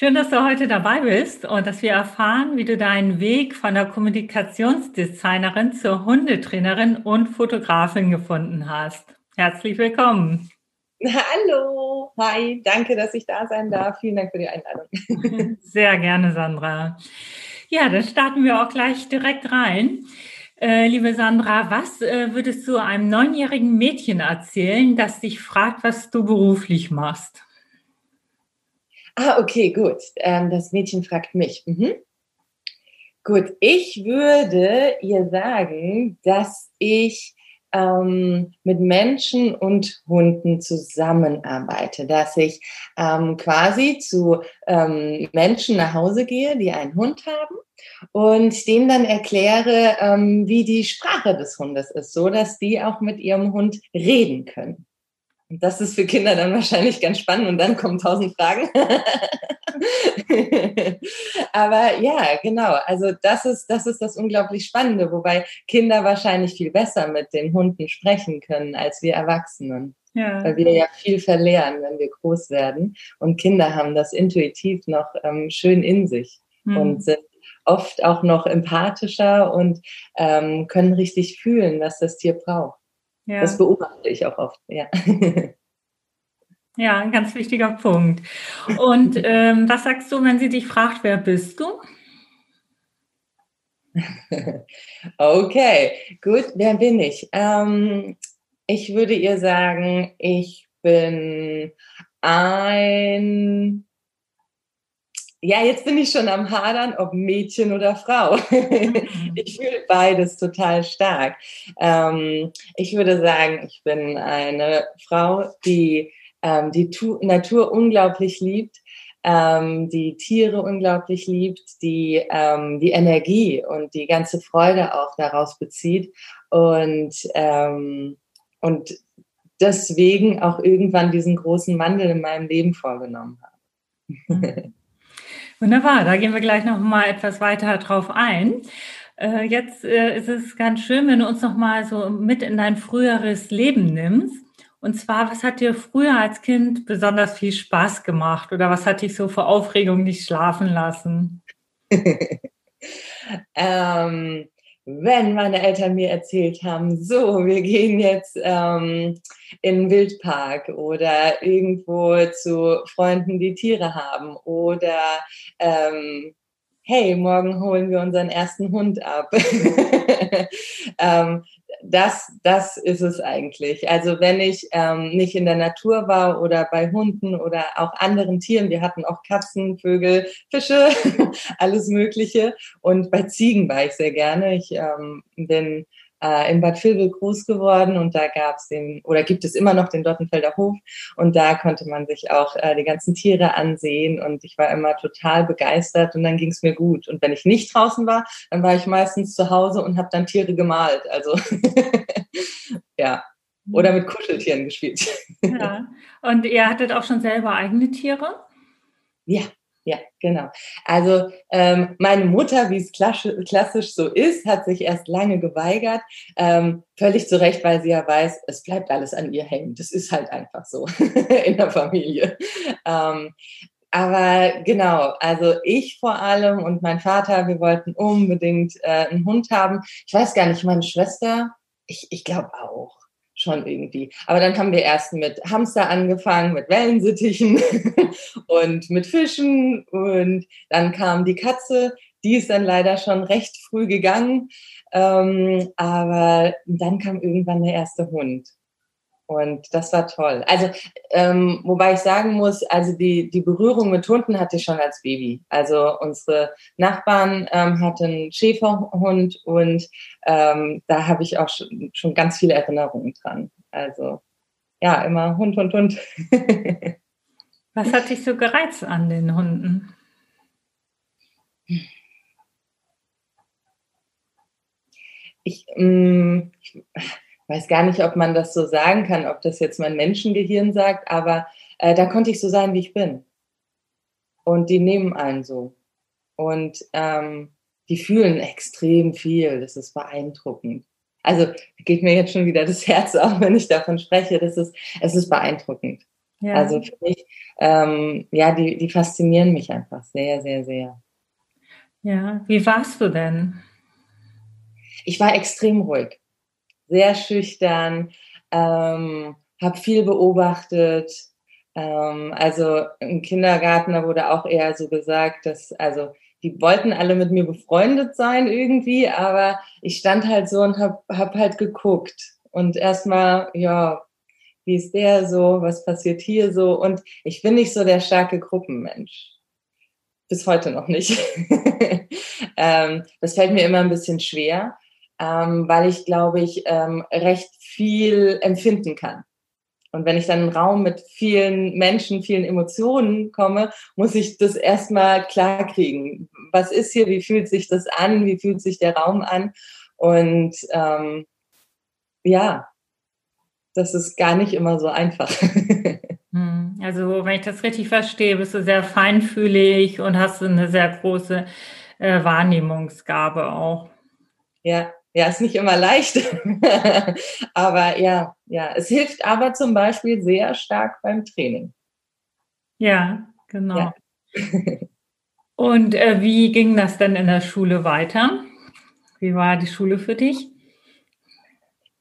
Schön, dass du heute dabei bist und dass wir erfahren, wie du deinen Weg von der Kommunikationsdesignerin zur Hundetrainerin und Fotografin gefunden hast. Herzlich willkommen. Hallo, hi, danke, dass ich da sein darf. Vielen Dank für die Einladung. Sehr gerne, Sandra. Ja, dann starten wir auch gleich direkt rein. Äh, liebe Sandra, was äh, würdest du einem neunjährigen Mädchen erzählen, das dich fragt, was du beruflich machst? Ah, okay, gut. Ähm, das Mädchen fragt mich. Mhm. Gut, ich würde ihr sagen, dass ich ähm, mit Menschen und Hunden zusammenarbeite, dass ich ähm, quasi zu ähm, Menschen nach Hause gehe, die einen Hund haben und denen dann erkläre, ähm, wie die Sprache des Hundes ist, so dass die auch mit ihrem Hund reden können. Und das ist für Kinder dann wahrscheinlich ganz spannend und dann kommen tausend Fragen. Aber ja, genau. Also das ist, das ist das unglaublich Spannende, wobei Kinder wahrscheinlich viel besser mit den Hunden sprechen können als wir Erwachsenen. Ja. Weil wir ja viel verlernen, wenn wir groß werden. Und Kinder haben das intuitiv noch ähm, schön in sich hm. und sind oft auch noch empathischer und ähm, können richtig fühlen, was das Tier braucht. Ja. Das beobachte ich auch oft, ja. Ja, ein ganz wichtiger Punkt. Und ähm, was sagst du, wenn sie dich fragt, wer bist du? okay, gut, wer bin ich? Ähm, ich würde ihr sagen, ich bin ein ja, jetzt bin ich schon am Hadern, ob Mädchen oder Frau. Mhm. ich fühle beides total stark. Ähm, ich würde sagen, ich bin eine Frau, die ähm, die tu Natur unglaublich liebt, ähm, die Tiere unglaublich liebt, die ähm, die Energie und die ganze Freude auch daraus bezieht und ähm, und deswegen auch irgendwann diesen großen Wandel in meinem Leben vorgenommen habe. Wunderbar, da gehen wir gleich noch mal etwas weiter drauf ein. Äh, jetzt äh, ist es ganz schön, wenn du uns noch mal so mit in dein früheres Leben nimmst. Und zwar, was hat dir früher als Kind besonders viel Spaß gemacht oder was hat dich so vor Aufregung nicht schlafen lassen? ähm, wenn meine Eltern mir erzählt haben, so, wir gehen jetzt ähm, in den Wildpark oder irgendwo zu Freunden, die Tiere haben oder ähm, hey, morgen holen wir unseren ersten Hund ab. ähm, das, das ist es eigentlich. Also wenn ich ähm, nicht in der Natur war oder bei Hunden oder auch anderen Tieren, wir hatten auch Katzen, Vögel, Fische, alles Mögliche. Und bei Ziegen war ich sehr gerne. Ich ähm, bin äh, in Bad Vilbel groß geworden und da gab es den, oder gibt es immer noch den Dottenfelder Hof und da konnte man sich auch äh, die ganzen Tiere ansehen und ich war immer total begeistert und dann ging es mir gut. Und wenn ich nicht draußen war, dann war ich meistens zu Hause und habe dann Tiere gemalt. Also ja. Oder mit Kuscheltieren gespielt. Ja. Und ihr hattet auch schon selber eigene Tiere? Ja, ja, genau. Also ähm, meine Mutter, wie es klassisch so ist, hat sich erst lange geweigert. Ähm, völlig zu Recht, weil sie ja weiß, es bleibt alles an ihr hängen. Das ist halt einfach so in der Familie. Ähm, aber genau, also ich vor allem und mein Vater, wir wollten unbedingt äh, einen Hund haben. Ich weiß gar nicht, meine Schwester, ich, ich glaube auch schon irgendwie. Aber dann haben wir erst mit Hamster angefangen, mit Wellensittichen und mit Fischen und dann kam die Katze, die ist dann leider schon recht früh gegangen, ähm, aber dann kam irgendwann der erste Hund. Und das war toll. Also, ähm, wobei ich sagen muss, also die, die Berührung mit Hunden hatte ich schon als Baby. Also unsere Nachbarn ähm, hatten Schäferhund und ähm, da habe ich auch schon, schon ganz viele Erinnerungen dran. Also ja, immer Hund, Hund, Hund. Was hat dich so gereizt an den Hunden? Ich, ähm, ich weiß gar nicht, ob man das so sagen kann, ob das jetzt mein Menschengehirn sagt, aber äh, da konnte ich so sein, wie ich bin. Und die nehmen einen so. Und ähm, die fühlen extrem viel. Das ist beeindruckend. Also geht mir jetzt schon wieder das Herz auf, wenn ich davon spreche. Das ist, es ist beeindruckend. Ja. Also für mich, ähm, ja, die, die faszinieren mich einfach sehr, sehr, sehr. Ja, wie warst du denn? Ich war extrem ruhig, sehr schüchtern, ähm, habe viel beobachtet. Ähm, also im Kindergarten, da wurde auch eher so gesagt, dass, also die wollten alle mit mir befreundet sein irgendwie, aber ich stand halt so und hab, hab halt geguckt und erstmal, ja, wie ist der so, was passiert hier so und ich bin nicht so der starke Gruppenmensch. Bis heute noch nicht. ähm, das fällt mir immer ein bisschen schwer, ähm, weil ich, glaube ich, ähm, recht viel empfinden kann. Und wenn ich dann in einen Raum mit vielen Menschen, vielen Emotionen komme, muss ich das erstmal klar kriegen. Was ist hier? Wie fühlt sich das an? Wie fühlt sich der Raum an? Und ähm, ja, das ist gar nicht immer so einfach. Hm, also, wenn ich das richtig verstehe, bist du sehr feinfühlig und hast eine sehr große äh, Wahrnehmungsgabe auch. Ja, ja, ist nicht immer leicht, aber ja, ja, es hilft aber zum Beispiel sehr stark beim Training. Ja, genau. Ja. Und äh, wie ging das denn in der Schule weiter? Wie war die Schule für dich?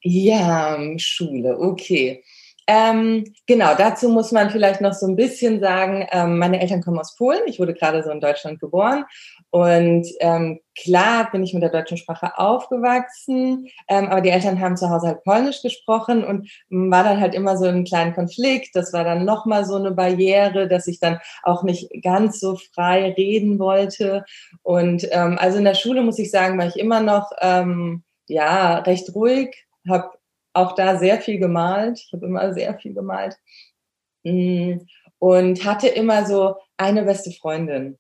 Ja, Schule, okay. Ähm, genau, dazu muss man vielleicht noch so ein bisschen sagen, ähm, meine Eltern kommen aus Polen, ich wurde gerade so in Deutschland geboren und ähm, klar bin ich mit der deutschen Sprache aufgewachsen, ähm, aber die Eltern haben zu Hause halt Polnisch gesprochen und war dann halt immer so ein kleiner Konflikt. Das war dann nochmal so eine Barriere, dass ich dann auch nicht ganz so frei reden wollte. Und ähm, also in der Schule muss ich sagen, war ich immer noch ähm, ja recht ruhig, habe auch da sehr viel gemalt. Ich habe immer sehr viel gemalt. Mm, und hatte immer so eine beste Freundin.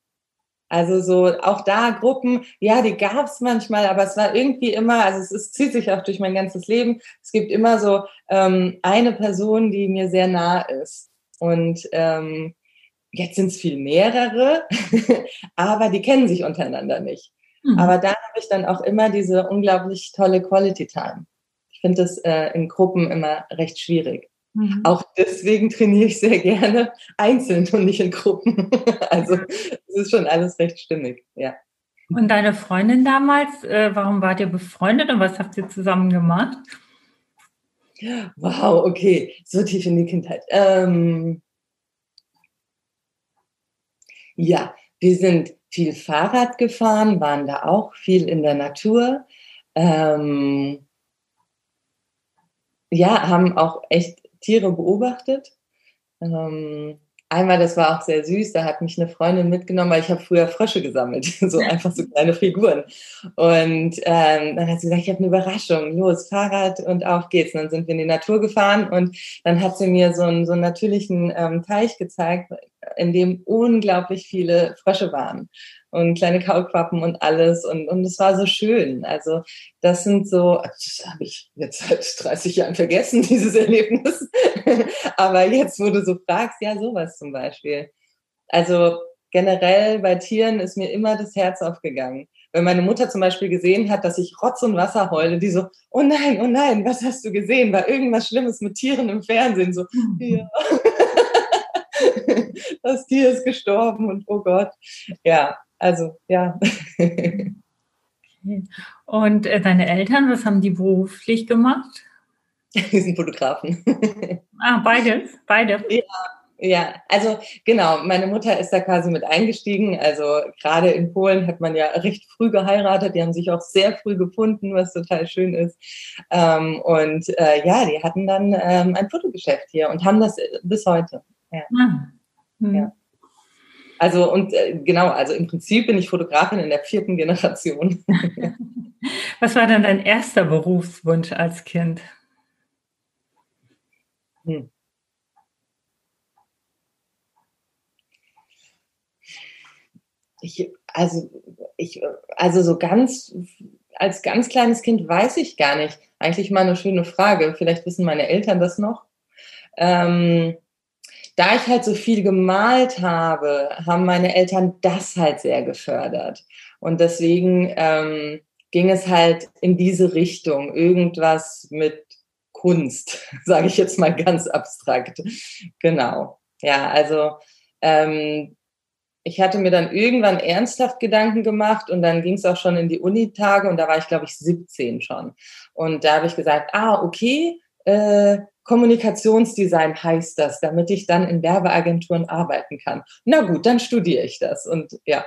Also so auch da Gruppen, ja, die gab es manchmal, aber es war irgendwie immer, also es, es, zieht sich auch durch mein ganzes Leben. Es gibt immer so ähm, eine Person, die mir sehr nah ist. Und ähm, jetzt sind es viel mehrere, aber die kennen sich untereinander nicht. Mhm. Aber da habe ich dann auch immer diese unglaublich tolle Quality Time. Ich finde das äh, in Gruppen immer recht schwierig. Mhm. Auch deswegen trainiere ich sehr gerne einzeln und nicht in Gruppen. also es ist schon alles recht stimmig, ja. Und deine Freundin damals, äh, warum wart ihr befreundet und was habt ihr zusammen gemacht? Wow, okay, so tief in die Kindheit. Ähm, ja, wir sind viel Fahrrad gefahren, waren da auch viel in der Natur. Ähm, ja, haben auch echt Tiere beobachtet. Ähm, einmal, das war auch sehr süß, da hat mich eine Freundin mitgenommen, weil ich habe früher Frösche gesammelt, so einfach so kleine Figuren. Und ähm, dann hat sie gesagt, ich habe eine Überraschung, los, Fahrrad und auf geht's. Und dann sind wir in die Natur gefahren und dann hat sie mir so einen, so einen natürlichen ähm, Teich gezeigt, in dem unglaublich viele Frösche waren und kleine Kaulquappen und alles. Und, und es war so schön. Also das sind so, das habe ich jetzt seit 30 Jahren vergessen, dieses Erlebnis. Aber jetzt, wo du so fragst, ja, sowas zum Beispiel. Also generell bei Tieren ist mir immer das Herz aufgegangen. Wenn meine Mutter zum Beispiel gesehen hat, dass ich Rotz und Wasser heule, die so, oh nein, oh nein, was hast du gesehen? War irgendwas Schlimmes mit Tieren im Fernsehen? So, ja. das Tier ist gestorben und oh Gott. Ja, also ja. Und äh, deine Eltern, was haben die beruflich gemacht? Die sind Fotografen. Ah, beides, beide. Ja, ja, also genau, meine Mutter ist da quasi mit eingestiegen. Also gerade in Polen hat man ja recht früh geheiratet. Die haben sich auch sehr früh gefunden, was total schön ist. Ähm, und äh, ja, die hatten dann ähm, ein Fotogeschäft hier und haben das bis heute. Ja. Ah. Hm. ja. Also und äh, genau, also im Prinzip bin ich Fotografin in der vierten Generation. Was war denn dein erster Berufswunsch als Kind? Hm. Ich, also, ich, also so ganz als ganz kleines Kind weiß ich gar nicht. Eigentlich mal eine schöne Frage. Vielleicht wissen meine Eltern das noch. Ähm, da ich halt so viel gemalt habe, haben meine Eltern das halt sehr gefördert. Und deswegen ähm, ging es halt in diese Richtung. Irgendwas mit Kunst, sage ich jetzt mal ganz abstrakt. Genau. Ja, also ähm, ich hatte mir dann irgendwann ernsthaft Gedanken gemacht und dann ging es auch schon in die Unitage und da war ich, glaube ich, 17 schon. Und da habe ich gesagt, ah, okay, äh, Kommunikationsdesign heißt das, damit ich dann in Werbeagenturen arbeiten kann. Na gut, dann studiere ich das und ja.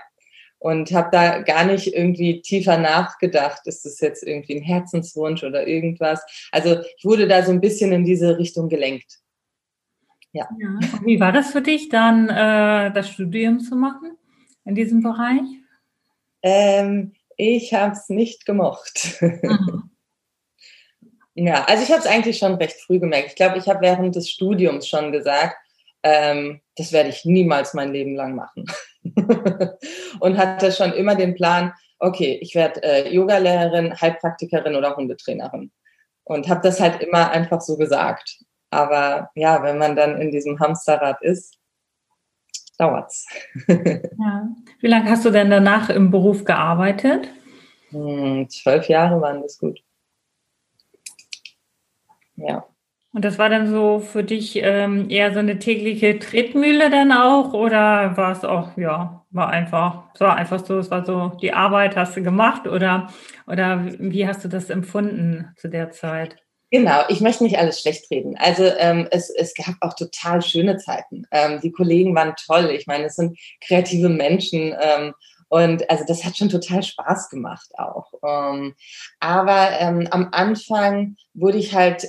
Und habe da gar nicht irgendwie tiefer nachgedacht, ist das jetzt irgendwie ein Herzenswunsch oder irgendwas. Also ich wurde da so ein bisschen in diese Richtung gelenkt. Ja. ja. Wie war das für dich, dann äh, das Studium zu machen in diesem Bereich? Ähm, ich habe es nicht gemocht. Mhm. Ja, also ich habe es eigentlich schon recht früh gemerkt. Ich glaube, ich habe während des Studiums schon gesagt, ähm, das werde ich niemals mein Leben lang machen. und hatte schon immer den Plan, okay, ich werde äh, Yogalehrerin, Heilpraktikerin oder Hundetrainerin. Und habe das halt immer einfach so gesagt. Aber ja, wenn man dann in diesem Hamsterrad ist, dauert's. ja. Wie lange hast du denn danach im Beruf gearbeitet? Hm, zwölf Jahre waren das gut. Ja. Und das war dann so für dich ähm, eher so eine tägliche Tretmühle dann auch oder war es auch, ja, war einfach, es war einfach so, es war so, die Arbeit hast du gemacht oder, oder wie hast du das empfunden zu der Zeit? Genau, ich möchte nicht alles schlecht reden. Also ähm, es, es gab auch total schöne Zeiten. Ähm, die Kollegen waren toll. Ich meine, es sind kreative Menschen. Ähm, und also das hat schon total Spaß gemacht auch. Ähm, aber ähm, am Anfang wurde ich halt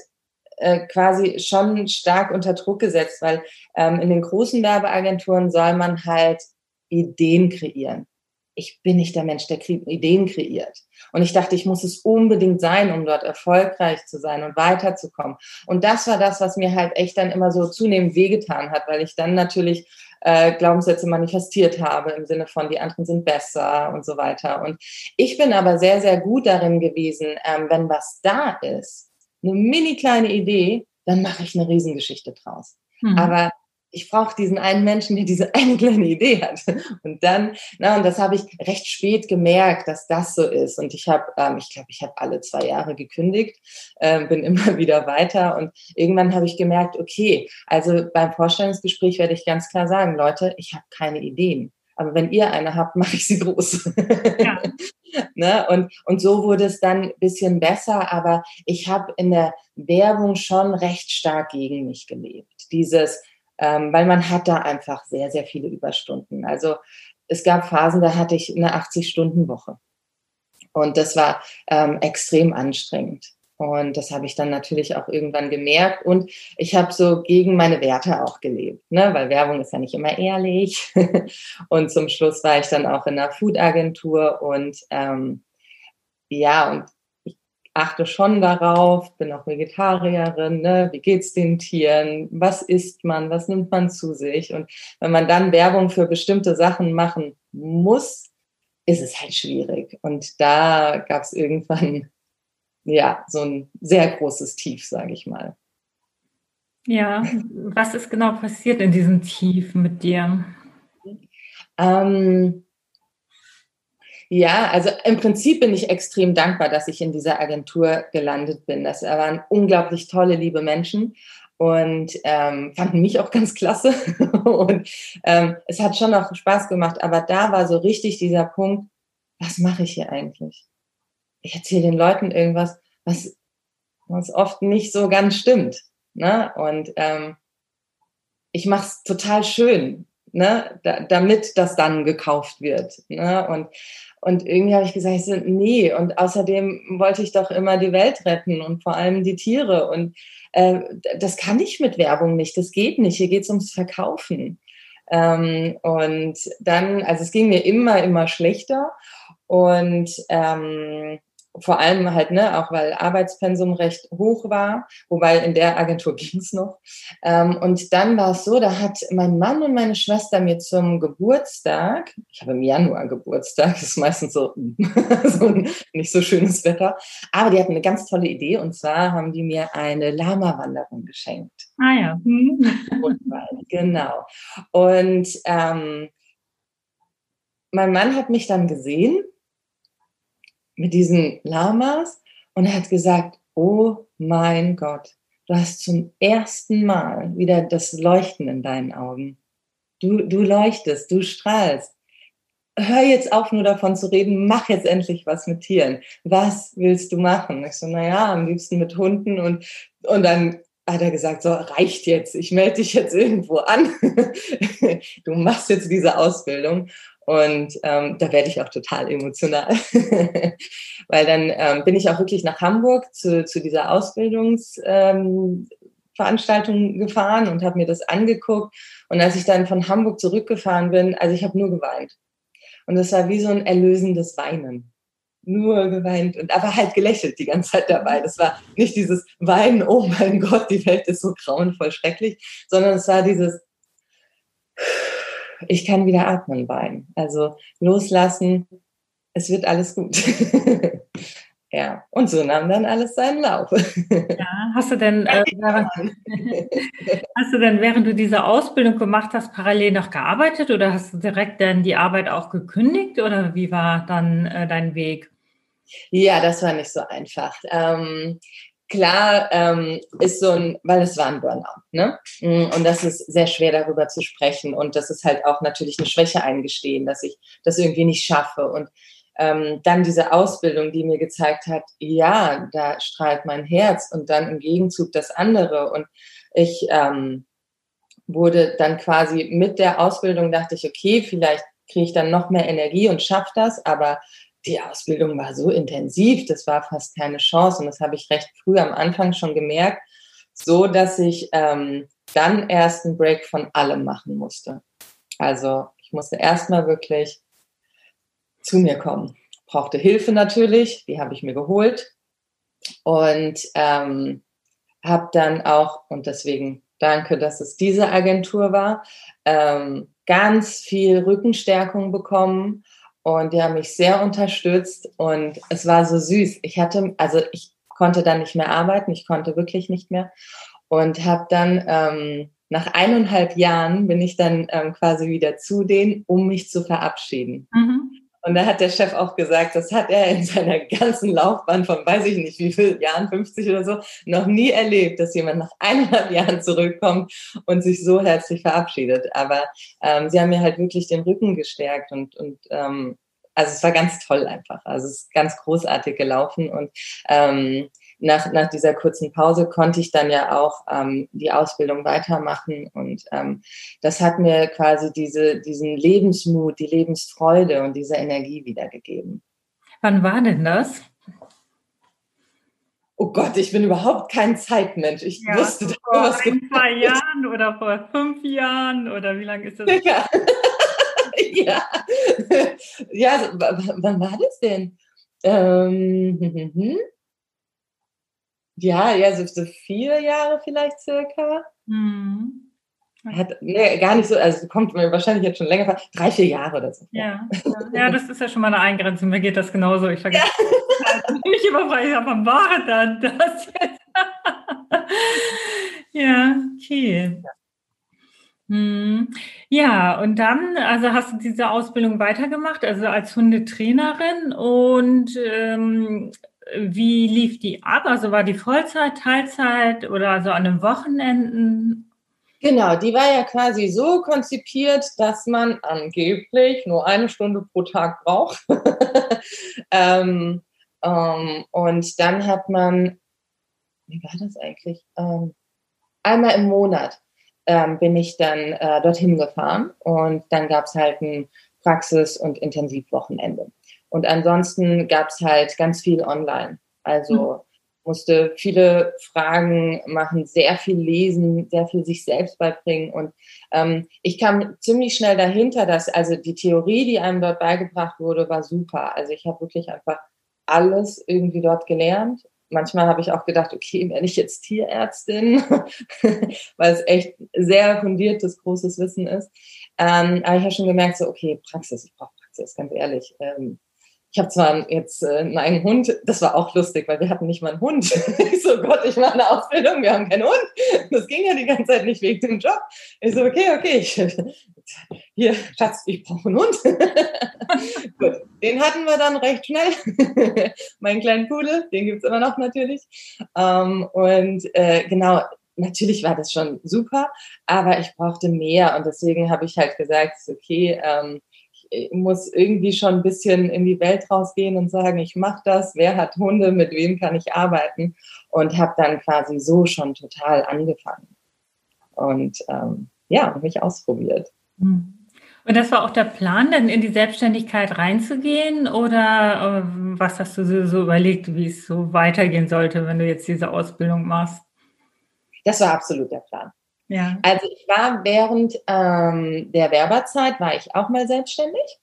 äh, quasi schon stark unter Druck gesetzt, weil ähm, in den großen Werbeagenturen soll man halt Ideen kreieren ich bin nicht der Mensch, der Ideen kreiert. Und ich dachte, ich muss es unbedingt sein, um dort erfolgreich zu sein und weiterzukommen. Und das war das, was mir halt echt dann immer so zunehmend wehgetan hat, weil ich dann natürlich äh, Glaubenssätze manifestiert habe im Sinne von, die anderen sind besser und so weiter. Und ich bin aber sehr, sehr gut darin gewesen, ähm, wenn was da ist, eine mini kleine Idee, dann mache ich eine Riesengeschichte draus. Mhm. Aber ich brauche diesen einen Menschen, der diese eine kleine Idee hat. Und dann, na, und das habe ich recht spät gemerkt, dass das so ist. Und ich habe, ähm, ich glaube, ich habe alle zwei Jahre gekündigt, äh, bin immer wieder weiter. Und irgendwann habe ich gemerkt, okay, also beim Vorstellungsgespräch werde ich ganz klar sagen, Leute, ich habe keine Ideen. Aber wenn ihr eine habt, mache ich sie groß. Ja. ne? und, und so wurde es dann ein bisschen besser, aber ich habe in der Werbung schon recht stark gegen mich gelebt. Dieses, ähm, weil man hat da einfach sehr, sehr viele Überstunden. Also es gab Phasen, da hatte ich eine 80-Stunden-Woche. Und das war ähm, extrem anstrengend. Und das habe ich dann natürlich auch irgendwann gemerkt. Und ich habe so gegen meine Werte auch gelebt, ne? weil Werbung ist ja nicht immer ehrlich. und zum Schluss war ich dann auch in einer Food-Agentur und ähm, ja, und achte schon darauf, bin auch Vegetarierin, ne? wie geht's den Tieren, was isst man, was nimmt man zu sich. Und wenn man dann Werbung für bestimmte Sachen machen muss, ist es halt schwierig. Und da gab es irgendwann ja so ein sehr großes Tief, sage ich mal. Ja, was ist genau passiert in diesem Tief mit dir? Ähm, ja, also im Prinzip bin ich extrem dankbar, dass ich in dieser Agentur gelandet bin. Das waren unglaublich tolle, liebe Menschen und ähm, fanden mich auch ganz klasse. und ähm, es hat schon auch Spaß gemacht, aber da war so richtig dieser Punkt, was mache ich hier eigentlich? Ich erzähle den Leuten irgendwas, was, was oft nicht so ganz stimmt. Ne? Und ähm, ich mache es total schön, ne? Da, damit das dann gekauft wird. Ne? Und und irgendwie habe ich gesagt, ich nee. Und außerdem wollte ich doch immer die Welt retten und vor allem die Tiere. Und äh, das kann ich mit Werbung nicht. Das geht nicht. Hier geht es ums Verkaufen. Ähm, und dann, also es ging mir immer, immer schlechter. Und ähm, vor allem halt, ne, auch weil Arbeitspensum recht hoch war, wobei in der Agentur ging es noch. Ähm, und dann war es so, da hat mein Mann und meine Schwester mir zum Geburtstag, ich habe im Januar Geburtstag, das ist meistens so, so ein nicht so schönes Wetter, aber die hatten eine ganz tolle Idee und zwar haben die mir eine Lama-Wanderung geschenkt. Ah ja. Hm. genau. Und ähm, mein Mann hat mich dann gesehen mit diesen Lamas und hat gesagt, oh mein Gott, du hast zum ersten Mal wieder das Leuchten in deinen Augen. Du, du leuchtest, du strahlst. Hör jetzt auf, nur davon zu reden, mach jetzt endlich was mit Tieren. Was willst du machen? Ich so, naja, am liebsten mit Hunden und, und dann hat er gesagt, so reicht jetzt, ich melde dich jetzt irgendwo an. du machst jetzt diese Ausbildung. Und ähm, da werde ich auch total emotional, weil dann ähm, bin ich auch wirklich nach Hamburg zu, zu dieser Ausbildungsveranstaltung ähm, gefahren und habe mir das angeguckt. Und als ich dann von Hamburg zurückgefahren bin, also ich habe nur geweint. Und das war wie so ein erlösendes Weinen. Nur geweint und aber halt gelächelt die ganze Zeit dabei. Das war nicht dieses Weinen, oh mein Gott, die Welt ist so grauenvoll schrecklich, sondern es war dieses ich kann wieder atmen weinen. Also loslassen, es wird alles gut. ja, und so nahm dann alles seinen Lauf. ja, hast du denn, äh, während, hast du denn, während du diese Ausbildung gemacht hast, parallel noch gearbeitet oder hast du direkt dann die Arbeit auch gekündigt oder wie war dann äh, dein Weg? Ja, das war nicht so einfach. Ähm, klar ähm, ist so ein, weil es war ein Burnout, ne? Mm, und das ist sehr schwer darüber zu sprechen. Und das ist halt auch natürlich eine Schwäche eingestehen, dass ich das irgendwie nicht schaffe. Und ähm, dann diese Ausbildung, die mir gezeigt hat, ja, da strahlt mein Herz und dann im Gegenzug das andere. Und ich ähm, wurde dann quasi mit der Ausbildung dachte ich, okay, vielleicht kriege ich dann noch mehr Energie und schaffe das, aber die Ausbildung war so intensiv, das war fast keine Chance und das habe ich recht früh am Anfang schon gemerkt, so dass ich ähm, dann erst einen Break von allem machen musste. Also ich musste erstmal wirklich zu mir kommen. Brauchte Hilfe natürlich, die habe ich mir geholt und ähm, habe dann auch, und deswegen danke, dass es diese Agentur war, ähm, ganz viel Rückenstärkung bekommen und die haben mich sehr unterstützt und es war so süß. Ich hatte, also ich konnte dann nicht mehr arbeiten, ich konnte wirklich nicht mehr und habe dann ähm, nach eineinhalb Jahren bin ich dann ähm, quasi wieder zu denen, um mich zu verabschieden. Mhm. Und da hat der Chef auch gesagt, das hat er in seiner ganzen Laufbahn von weiß ich nicht wie viel Jahren, 50 oder so, noch nie erlebt, dass jemand nach eineinhalb Jahren zurückkommt und sich so herzlich verabschiedet. Aber ähm, sie haben mir halt wirklich den Rücken gestärkt und, und ähm, also es war ganz toll einfach. Also es ist ganz großartig gelaufen und ähm, nach, nach dieser kurzen Pause konnte ich dann ja auch ähm, die Ausbildung weitermachen und ähm, das hat mir quasi diese, diesen Lebensmut, die Lebensfreude und diese Energie wiedergegeben. Wann war denn das? Oh Gott, ich bin überhaupt kein Zeitmensch. Ich ja, wusste vor was ein, zwei Jahren oder vor fünf Jahren oder wie lange ist das? Ja, ja. ja, wann war das denn? Ähm, hm, hm, hm. Ja, ja, so, so vier Jahre vielleicht circa. Mhm. Hat, nee, gar nicht so, also kommt mir wahrscheinlich jetzt schon länger vor, drei, vier Jahre oder so. Ja, ja, das ist ja schon mal eine Eingrenzung. Mir geht das genauso. Ich vergesse ja. nicht immer, weil ich aber war dann das jetzt. ja, okay. Hm. Ja, und dann, also hast du diese Ausbildung weitergemacht, also als Hundetrainerin und ähm, wie lief die ab? Also war die Vollzeit, Teilzeit oder so an den Wochenenden? Genau, die war ja quasi so konzipiert, dass man angeblich nur eine Stunde pro Tag braucht. ähm, ähm, und dann hat man, wie war das eigentlich? Ähm, einmal im Monat ähm, bin ich dann äh, dorthin gefahren und dann gab es halt ein Praxis- und Intensivwochenende. Und ansonsten gab es halt ganz viel online. Also mhm. musste viele Fragen machen, sehr viel lesen, sehr viel sich selbst beibringen. Und ähm, ich kam ziemlich schnell dahinter, dass also die Theorie, die einem dort beigebracht wurde, war super. Also ich habe wirklich einfach alles irgendwie dort gelernt. Manchmal habe ich auch gedacht, okay, werde ich jetzt Tierärztin, weil es echt sehr fundiertes, großes Wissen ist. Ähm, aber ich habe schon gemerkt, so, okay, Praxis, ich brauche Praxis, ganz ehrlich. Ähm, ich habe zwar jetzt äh, einen Hund, das war auch lustig, weil wir hatten nicht mal einen Hund. ich so, Gott, ich mache eine Ausbildung, wir haben keinen Hund. Das ging ja die ganze Zeit nicht wegen dem Job. Ich so, okay, okay, ich, hier, Schatz, ich brauche einen Hund. Gut, den hatten wir dann recht schnell. Meinen kleinen Pudel, den gibt's immer noch natürlich. Ähm, und äh, genau, natürlich war das schon super, aber ich brauchte mehr und deswegen habe ich halt gesagt, okay, ähm, muss irgendwie schon ein bisschen in die Welt rausgehen und sagen, ich mache das, wer hat Hunde, mit wem kann ich arbeiten und habe dann quasi so schon total angefangen und ähm, ja, mich ausprobiert. Hm. Und das war auch der Plan, dann in die Selbstständigkeit reinzugehen oder äh, was hast du so überlegt, wie es so weitergehen sollte, wenn du jetzt diese Ausbildung machst? Das war absolut der Plan. Ja. Also ich war während ähm, der Werberzeit, war ich auch mal selbstständig.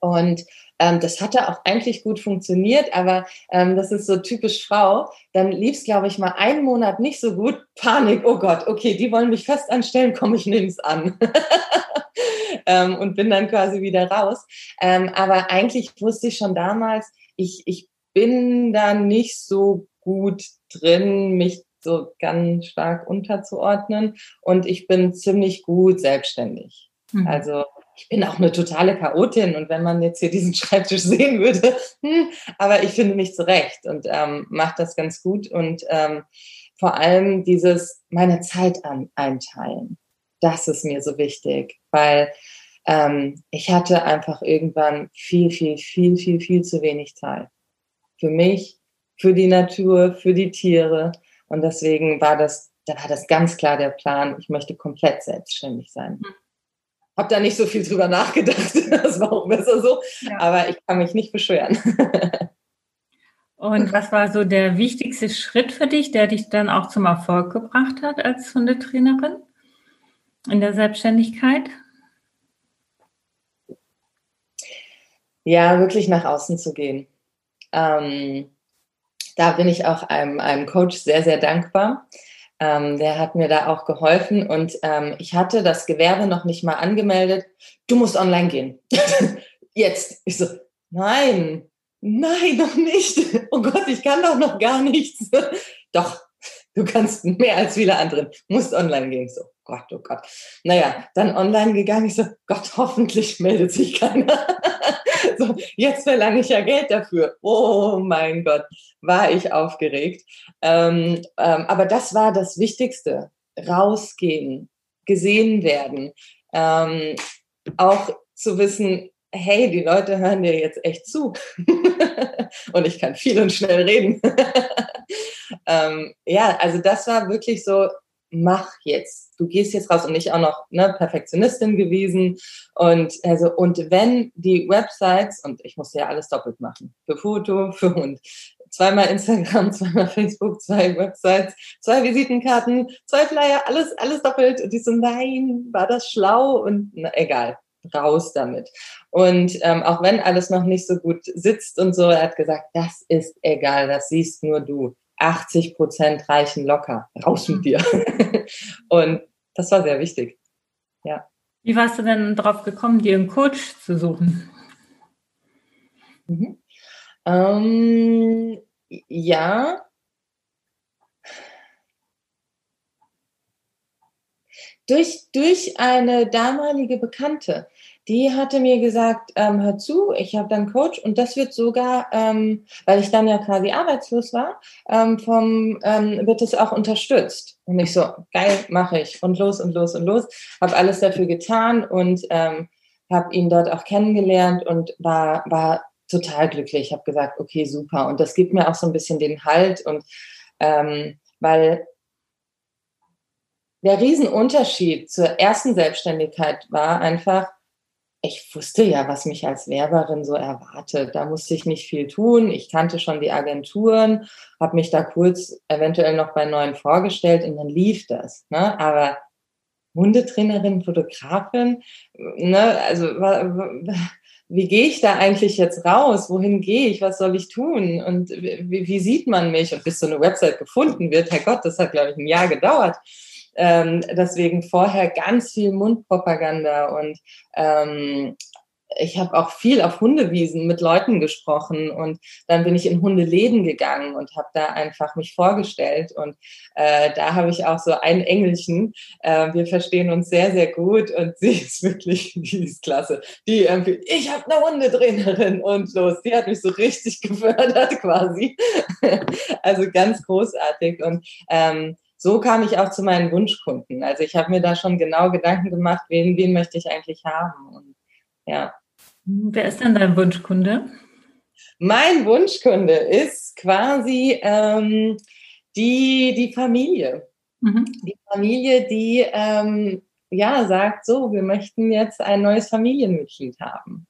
Und ähm, das hatte auch eigentlich gut funktioniert, aber ähm, das ist so typisch Frau. Dann lief es, glaube ich, mal einen Monat nicht so gut. Panik, oh Gott, okay, die wollen mich fest anstellen, komm, ich nehme es an. ähm, und bin dann quasi wieder raus. Ähm, aber eigentlich wusste ich schon damals, ich, ich bin da nicht so gut drin, mich so ganz stark unterzuordnen. Und ich bin ziemlich gut selbstständig. Mhm. Also ich bin auch eine totale Chaotin und wenn man jetzt hier diesen Schreibtisch sehen würde, hm, aber ich finde mich zurecht und ähm, mache das ganz gut und ähm, vor allem dieses meine Zeit an, einteilen, das ist mir so wichtig, weil ähm, ich hatte einfach irgendwann viel, viel, viel, viel, viel zu wenig Zeit für mich, für die Natur, für die Tiere und deswegen war das, da war das ganz klar der Plan, ich möchte komplett selbstständig sein. Mhm. Hab da nicht so viel drüber nachgedacht, das war auch besser so, ja. aber ich kann mich nicht beschweren. Und was war so der wichtigste Schritt für dich, der dich dann auch zum Erfolg gebracht hat als Hundetrainerin in der Selbstständigkeit? Ja, wirklich nach außen zu gehen. Ähm, da bin ich auch einem, einem Coach sehr, sehr dankbar. Ähm, der hat mir da auch geholfen und ähm, ich hatte das Gewerbe noch nicht mal angemeldet. Du musst online gehen. Jetzt. Ich so, nein, nein, noch nicht. Oh Gott, ich kann doch noch gar nichts. doch, du kannst mehr als viele andere. Musst online gehen. So, Gott, oh Gott. Naja, dann online gegangen. Ich so, Gott, hoffentlich meldet sich keiner. so, jetzt verlange ich ja Geld dafür. Oh mein Gott, war ich aufgeregt. Ähm, ähm, aber das war das Wichtigste. Rausgehen, gesehen werden. Ähm, auch zu wissen, hey, die Leute hören dir jetzt echt zu. und ich kann viel und schnell reden. ähm, ja, also das war wirklich so, mach jetzt. Du gehst jetzt raus und nicht auch noch ne, Perfektionistin gewesen. Und also, und wenn die Websites, und ich musste ja alles doppelt machen, für Foto, für Hund, zweimal Instagram, zweimal Facebook, zwei Websites, zwei Visitenkarten, zwei Flyer, alles, alles doppelt. Und die so, nein, war das schlau? Und na, egal, raus damit. Und ähm, auch wenn alles noch nicht so gut sitzt und so, er hat gesagt, das ist egal, das siehst nur du. 80 Prozent reichen locker. Raus mit dir. und das war sehr wichtig. Ja. Wie warst du denn darauf gekommen, dir einen Coach zu suchen? Mhm. Ähm, ja. Durch, durch eine damalige Bekannte die hatte mir gesagt, ähm, hör zu, ich habe dann Coach und das wird sogar, ähm, weil ich dann ja quasi arbeitslos war, ähm, vom ähm, wird es auch unterstützt. Und ich so, geil, mache ich und los und los und los, habe alles dafür getan und ähm, habe ihn dort auch kennengelernt und war war total glücklich. Ich habe gesagt, okay, super. Und das gibt mir auch so ein bisschen den Halt und ähm, weil der Riesenunterschied zur ersten Selbstständigkeit war einfach, ich wusste ja, was mich als Werberin so erwartet. Da musste ich nicht viel tun. Ich kannte schon die Agenturen, habe mich da kurz eventuell noch bei neuen vorgestellt und dann lief das. Ne? Aber Hundetrainerin, Fotografin, ne? also wie gehe ich da eigentlich jetzt raus? Wohin gehe ich? Was soll ich tun? Und wie, wie, sieht man mich? Und bis so eine Website gefunden wird, Herrgott, das hat, glaube ich, ein Jahr gedauert. Ähm, deswegen vorher ganz viel Mundpropaganda und ähm, ich habe auch viel auf Hundewiesen mit Leuten gesprochen und dann bin ich in Hundeläden gegangen und habe da einfach mich vorgestellt und äh, da habe ich auch so ein Engelchen. Äh, wir verstehen uns sehr, sehr gut und sie ist wirklich, die ist klasse. Die irgendwie, ich habe eine Hundetrainerin und los, die hat mich so richtig gefördert quasi. also ganz großartig und ähm, so kam ich auch zu meinen Wunschkunden. Also ich habe mir da schon genau Gedanken gemacht, wen, wen möchte ich eigentlich haben. Und ja. Wer ist denn dein Wunschkunde? Mein Wunschkunde ist quasi ähm, die, die Familie. Mhm. Die Familie, die ähm, ja sagt, so, wir möchten jetzt ein neues Familienmitglied haben.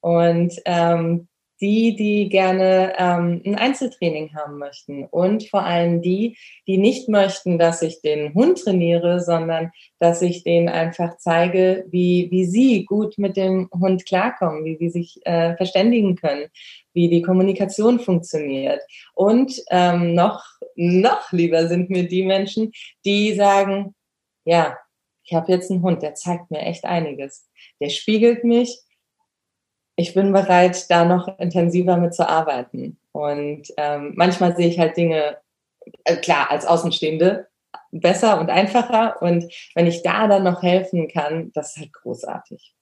Und ähm, die, die gerne ähm, ein Einzeltraining haben möchten und vor allem die, die nicht möchten, dass ich den Hund trainiere, sondern dass ich denen einfach zeige, wie, wie sie gut mit dem Hund klarkommen, wie sie sich äh, verständigen können, wie die Kommunikation funktioniert. Und ähm, noch, noch lieber sind mir die Menschen, die sagen, ja, ich habe jetzt einen Hund, der zeigt mir echt einiges. Der spiegelt mich, ich bin bereit, da noch intensiver mit zu arbeiten. Und ähm, manchmal sehe ich halt Dinge, äh, klar, als Außenstehende besser und einfacher. Und wenn ich da dann noch helfen kann, das ist halt großartig.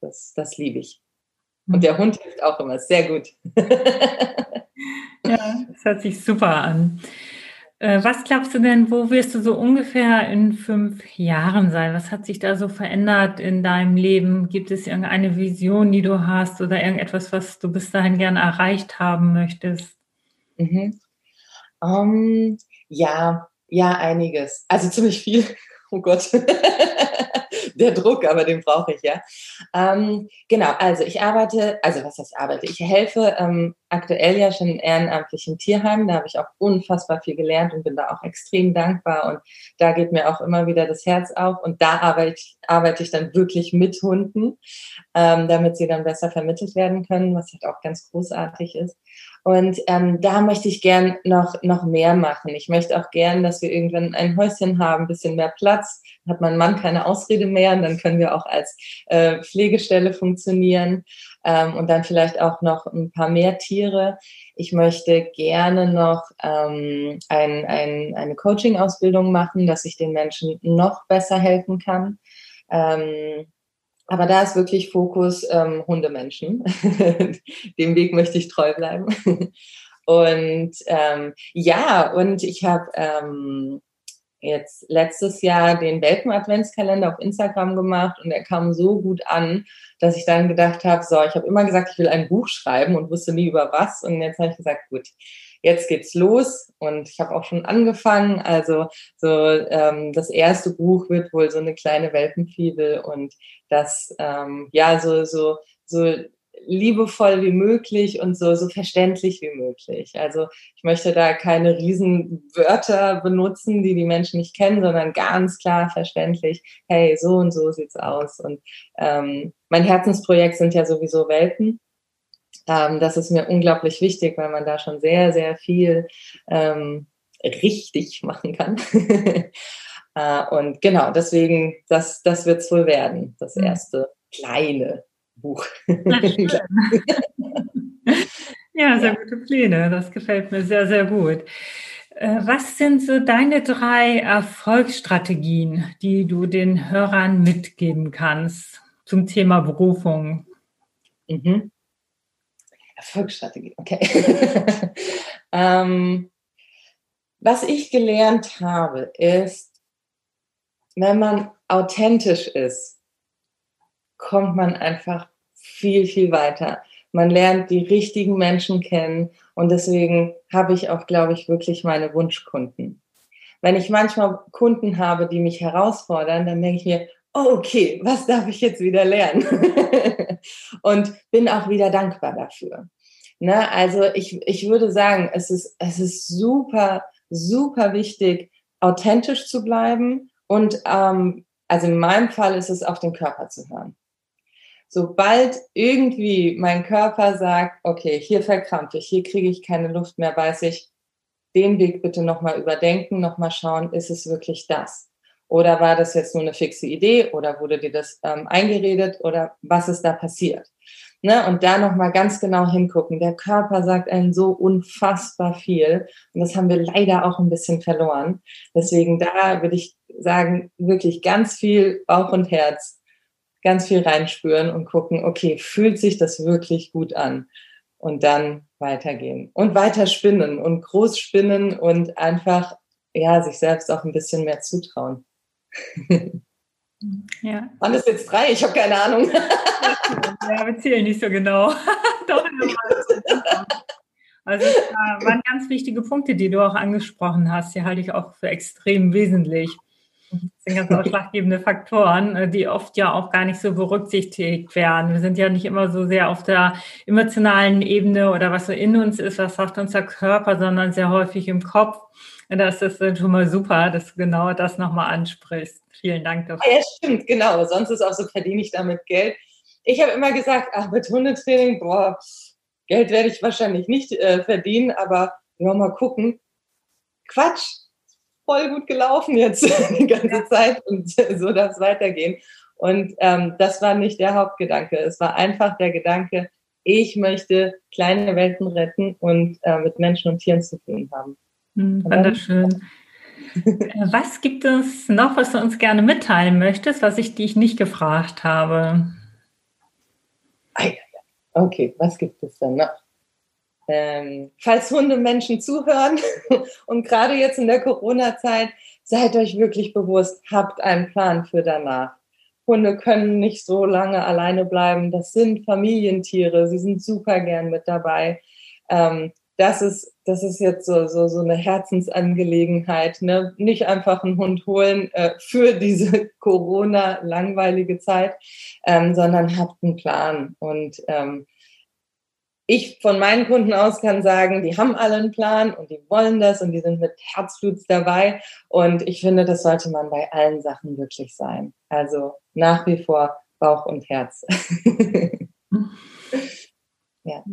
Das, das liebe ich. Und der Hund hilft auch immer sehr gut. ja, das hört sich super an. Äh, was glaubst du denn, wo wirst du so ungefähr in fünf Jahren sein? Was hat sich da so verändert in deinem Leben? Gibt es irgendeine Vision, die du hast oder irgendetwas, was du bis dahin gerne erreicht haben möchtest? Mhm. Um, ähm, ja, ja, einiges. Also ziemlich viel. Oh Gott. der Druck, aber den brauche ich ja. Ähm, genau, also ich arbeite, also was heißt arbeite? Ich helfe ähm, aktuell ja schon ehrenamtlich im Tierheim. Da habe ich auch unfassbar viel gelernt und bin da auch extrem dankbar. Und da geht mir auch immer wieder das Herz auf. Und da arbeite, arbeite ich dann wirklich mit Hunden, ähm, damit sie dann besser vermittelt werden können, was halt auch ganz großartig ist. Und ähm, da möchte ich gern noch, noch mehr machen. Ich möchte auch gern, dass wir irgendwann ein Häuschen haben, bisschen mehr Platz. Hat mein Mann keine Ausrede mehr und dann können wir auch als äh, Pflegestelle funktionieren. Ähm, und dann vielleicht auch noch ein paar mehr Tiere. Ich möchte gerne noch ähm, ein, ein, eine Coaching-Ausbildung machen, dass ich den Menschen noch besser helfen kann. Ähm, aber da ist wirklich Fokus ähm, Hundemenschen. Dem Weg möchte ich treu bleiben. und ähm, ja, und ich habe ähm, jetzt letztes Jahr den Welpen-Adventskalender auf Instagram gemacht und er kam so gut an, dass ich dann gedacht habe, so, ich habe immer gesagt, ich will ein Buch schreiben und wusste nie über was. Und jetzt habe ich gesagt, gut, jetzt geht's los und ich habe auch schon angefangen. Also so ähm, das erste Buch wird wohl so eine kleine Welpenfibel und das ähm, ja so so so liebevoll wie möglich und so, so verständlich wie möglich. Also ich möchte da keine riesen Wörter benutzen, die die Menschen nicht kennen, sondern ganz klar verständlich, hey, so und so sieht's aus. Und ähm, mein Herzensprojekt sind ja sowieso Welten. Ähm, das ist mir unglaublich wichtig, weil man da schon sehr, sehr viel ähm, richtig machen kann. äh, und genau, deswegen, das, das wird es wohl werden, das mhm. erste kleine Buch. ja, sehr gute Pläne. Das gefällt mir sehr, sehr gut. Äh, was sind so deine drei Erfolgsstrategien, die du den Hörern mitgeben kannst zum Thema Berufung? Mhm. Erfolgsstrategie, okay. ähm, was ich gelernt habe, ist, wenn man authentisch ist, kommt man einfach viel, viel weiter. Man lernt die richtigen Menschen kennen und deswegen habe ich auch, glaube ich, wirklich meine Wunschkunden. Wenn ich manchmal Kunden habe, die mich herausfordern, dann denke ich mir, oh, okay, was darf ich jetzt wieder lernen? und bin auch wieder dankbar dafür. Ne? Also ich, ich würde sagen, es ist, es ist super, super wichtig, authentisch zu bleiben und ähm, also in meinem Fall ist es auf den Körper zu hören. sobald irgendwie mein Körper sagt, okay, hier verkrampfe ich, hier kriege ich keine Luft mehr, weiß ich, den Weg bitte nochmal überdenken, nochmal schauen, ist es wirklich das? Oder war das jetzt nur eine fixe Idee oder wurde dir das ähm, eingeredet oder was ist da passiert? Ne? Und da nochmal ganz genau hingucken. Der Körper sagt einem so unfassbar viel und das haben wir leider auch ein bisschen verloren. Deswegen da würde ich sagen, wirklich ganz viel Bauch und Herz, ganz viel reinspüren und gucken, okay, fühlt sich das wirklich gut an? Und dann weitergehen und weiter spinnen und groß spinnen und einfach ja, sich selbst auch ein bisschen mehr zutrauen. Ja. Wann ist jetzt drei? Ich habe keine Ahnung. ja, wir zählen nicht so genau. also es waren ganz wichtige Punkte, die du auch angesprochen hast. Die halte ich auch für extrem wesentlich. Das sind ganz ausschlaggebende Faktoren, äh, die oft ja auch gar nicht so berücksichtigt werden. Wir sind ja nicht immer so sehr auf der emotionalen Ebene oder was so in uns ist, was sagt unser Körper, sondern sehr häufig im Kopf. Und das ist schon mal super, dass du genau das nochmal ansprichst. Vielen Dank dafür. Ja, stimmt, genau. Sonst ist auch so, verdiene ich damit Geld. Ich habe immer gesagt, ach, mit Hundetraining, boah, Geld werde ich wahrscheinlich nicht äh, verdienen, aber ja, mal gucken. Quatsch, voll gut gelaufen jetzt die ganze. Zeit und so darf es weitergehen. Und ähm, das war nicht der Hauptgedanke. Es war einfach der Gedanke, ich möchte kleine Welten retten und äh, mit Menschen und Tieren zu tun haben. Hm, wunderschön. Was gibt es noch, was du uns gerne mitteilen möchtest, was ich dich nicht gefragt habe? Okay, was gibt es denn noch? Ähm, falls Hundemenschen zuhören und gerade jetzt in der Corona-Zeit, seid euch wirklich bewusst, habt einen Plan für danach. Hunde können nicht so lange alleine bleiben. Das sind Familientiere. Sie sind super gern mit dabei. Ähm, das ist, das ist jetzt so, so, so eine Herzensangelegenheit. Ne? Nicht einfach einen Hund holen äh, für diese Corona-langweilige Zeit, ähm, sondern habt einen Plan. Und ähm, ich von meinen Kunden aus kann sagen, die haben alle einen Plan und die wollen das und die sind mit Herzblut dabei. Und ich finde, das sollte man bei allen Sachen wirklich sein. Also nach wie vor Bauch und Herz. ja.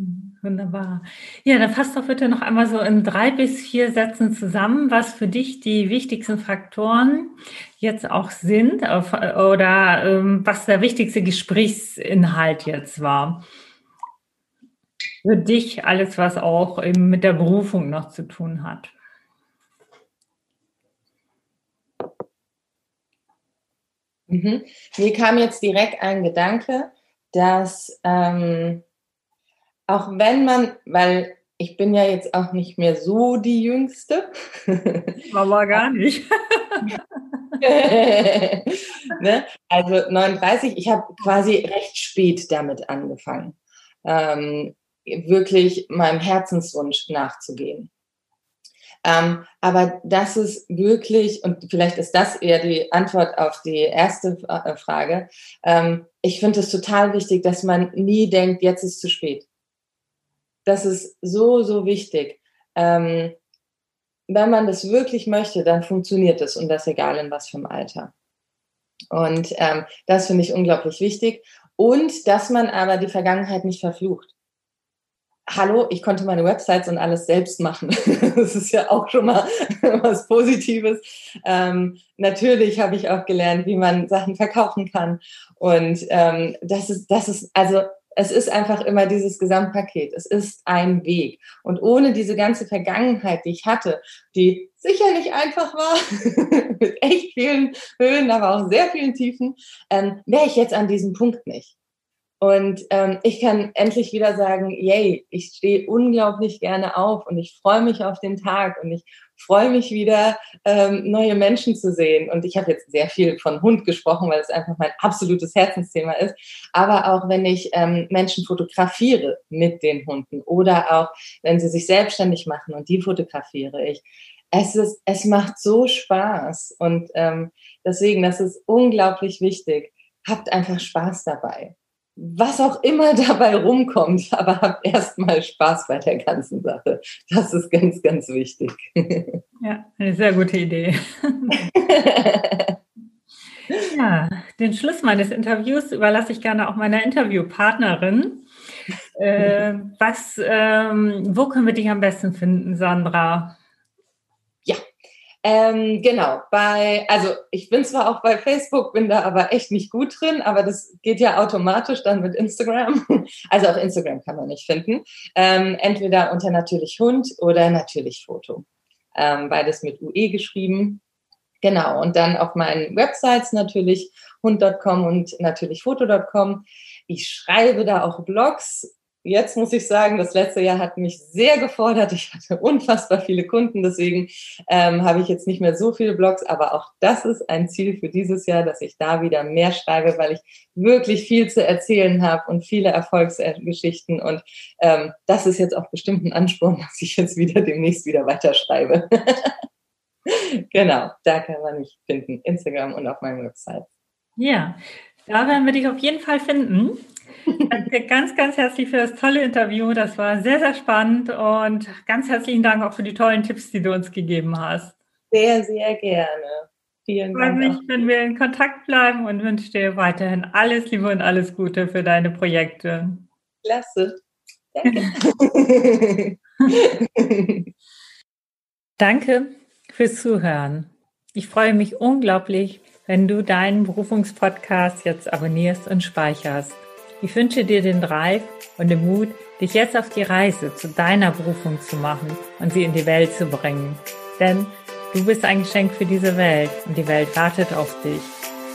Wunderbar. Ja, dann fasst doch bitte noch einmal so in drei bis vier Sätzen zusammen, was für dich die wichtigsten Faktoren jetzt auch sind oder ähm, was der wichtigste Gesprächsinhalt jetzt war für dich alles, was auch eben mit der Berufung noch zu tun hat? Mhm. Mir kam jetzt direkt ein Gedanke, dass ähm, auch wenn man, weil ich bin ja jetzt auch nicht mehr so die Jüngste. Aber gar nicht. ne? Also 39, ich habe quasi recht spät damit angefangen. Ähm, wirklich meinem Herzenswunsch nachzugehen. Ähm, aber das ist wirklich, und vielleicht ist das eher die Antwort auf die erste äh, Frage, ähm, ich finde es total wichtig, dass man nie denkt, jetzt ist zu spät. Das ist so, so wichtig. Ähm, wenn man das wirklich möchte, dann funktioniert es und das egal in was für einem Alter. Und ähm, das finde ich unglaublich wichtig. Und dass man aber die Vergangenheit nicht verflucht hallo, ich konnte meine Websites und alles selbst machen. das ist ja auch schon mal was Positives. Ähm, natürlich habe ich auch gelernt, wie man Sachen verkaufen kann. Und ähm, das ist, das ist, also es ist einfach immer dieses Gesamtpaket. Es ist ein Weg. Und ohne diese ganze Vergangenheit, die ich hatte, die sicher nicht einfach war, mit echt vielen Höhen, aber auch sehr vielen Tiefen, ähm, wäre ich jetzt an diesem Punkt nicht. Und ähm, ich kann endlich wieder sagen, yay, ich stehe unglaublich gerne auf und ich freue mich auf den Tag und ich freue mich wieder, ähm, neue Menschen zu sehen. Und ich habe jetzt sehr viel von Hund gesprochen, weil es einfach mein absolutes Herzensthema ist. Aber auch wenn ich ähm, Menschen fotografiere mit den Hunden oder auch wenn sie sich selbstständig machen und die fotografiere ich. Es ist, es macht so Spaß und ähm, deswegen, das ist unglaublich wichtig. Habt einfach Spaß dabei was auch immer dabei rumkommt, aber habt erstmal Spaß bei der ganzen Sache. Das ist ganz, ganz wichtig. Ja, eine sehr gute Idee. Ja, den Schluss meines Interviews überlasse ich gerne auch meiner Interviewpartnerin. Äh, was, ähm, wo können wir dich am besten finden, Sandra? Ähm, genau, bei, also ich bin zwar auch bei Facebook, bin da aber echt nicht gut drin, aber das geht ja automatisch dann mit Instagram. Also auf Instagram kann man nicht finden. Ähm, entweder unter natürlich Hund oder natürlich Foto. Ähm, beides mit UE geschrieben. Genau, und dann auf meinen Websites natürlich hund.com und natürlich foto.com. Ich schreibe da auch Blogs jetzt muss ich sagen, das letzte Jahr hat mich sehr gefordert. Ich hatte unfassbar viele Kunden, deswegen ähm, habe ich jetzt nicht mehr so viele Blogs, aber auch das ist ein Ziel für dieses Jahr, dass ich da wieder mehr schreibe, weil ich wirklich viel zu erzählen habe und viele Erfolgsgeschichten und ähm, das ist jetzt auch bestimmt ein Ansporn, dass ich jetzt wieder demnächst wieder weiterschreibe. genau, da kann man mich finden, Instagram und auf meiner Website. Ja, da werden wir dich auf jeden Fall finden. Danke ganz, ganz herzlich für das tolle Interview. Das war sehr, sehr spannend und ganz herzlichen Dank auch für die tollen Tipps, die du uns gegeben hast. Sehr, sehr gerne. Vielen Dank. Ich freue mich, wenn wir in Kontakt bleiben und wünsche dir weiterhin alles Liebe und alles Gute für deine Projekte. Klasse. Danke. Danke fürs Zuhören. Ich freue mich unglaublich, wenn du deinen Berufungspodcast jetzt abonnierst und speicherst. Ich wünsche dir den Drive und den Mut, dich jetzt auf die Reise zu deiner Berufung zu machen und sie in die Welt zu bringen. Denn du bist ein Geschenk für diese Welt und die Welt wartet auf dich.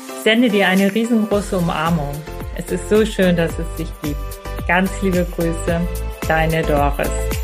Ich sende dir eine riesengroße Umarmung. Es ist so schön, dass es dich gibt. Ganz liebe Grüße, deine Doris.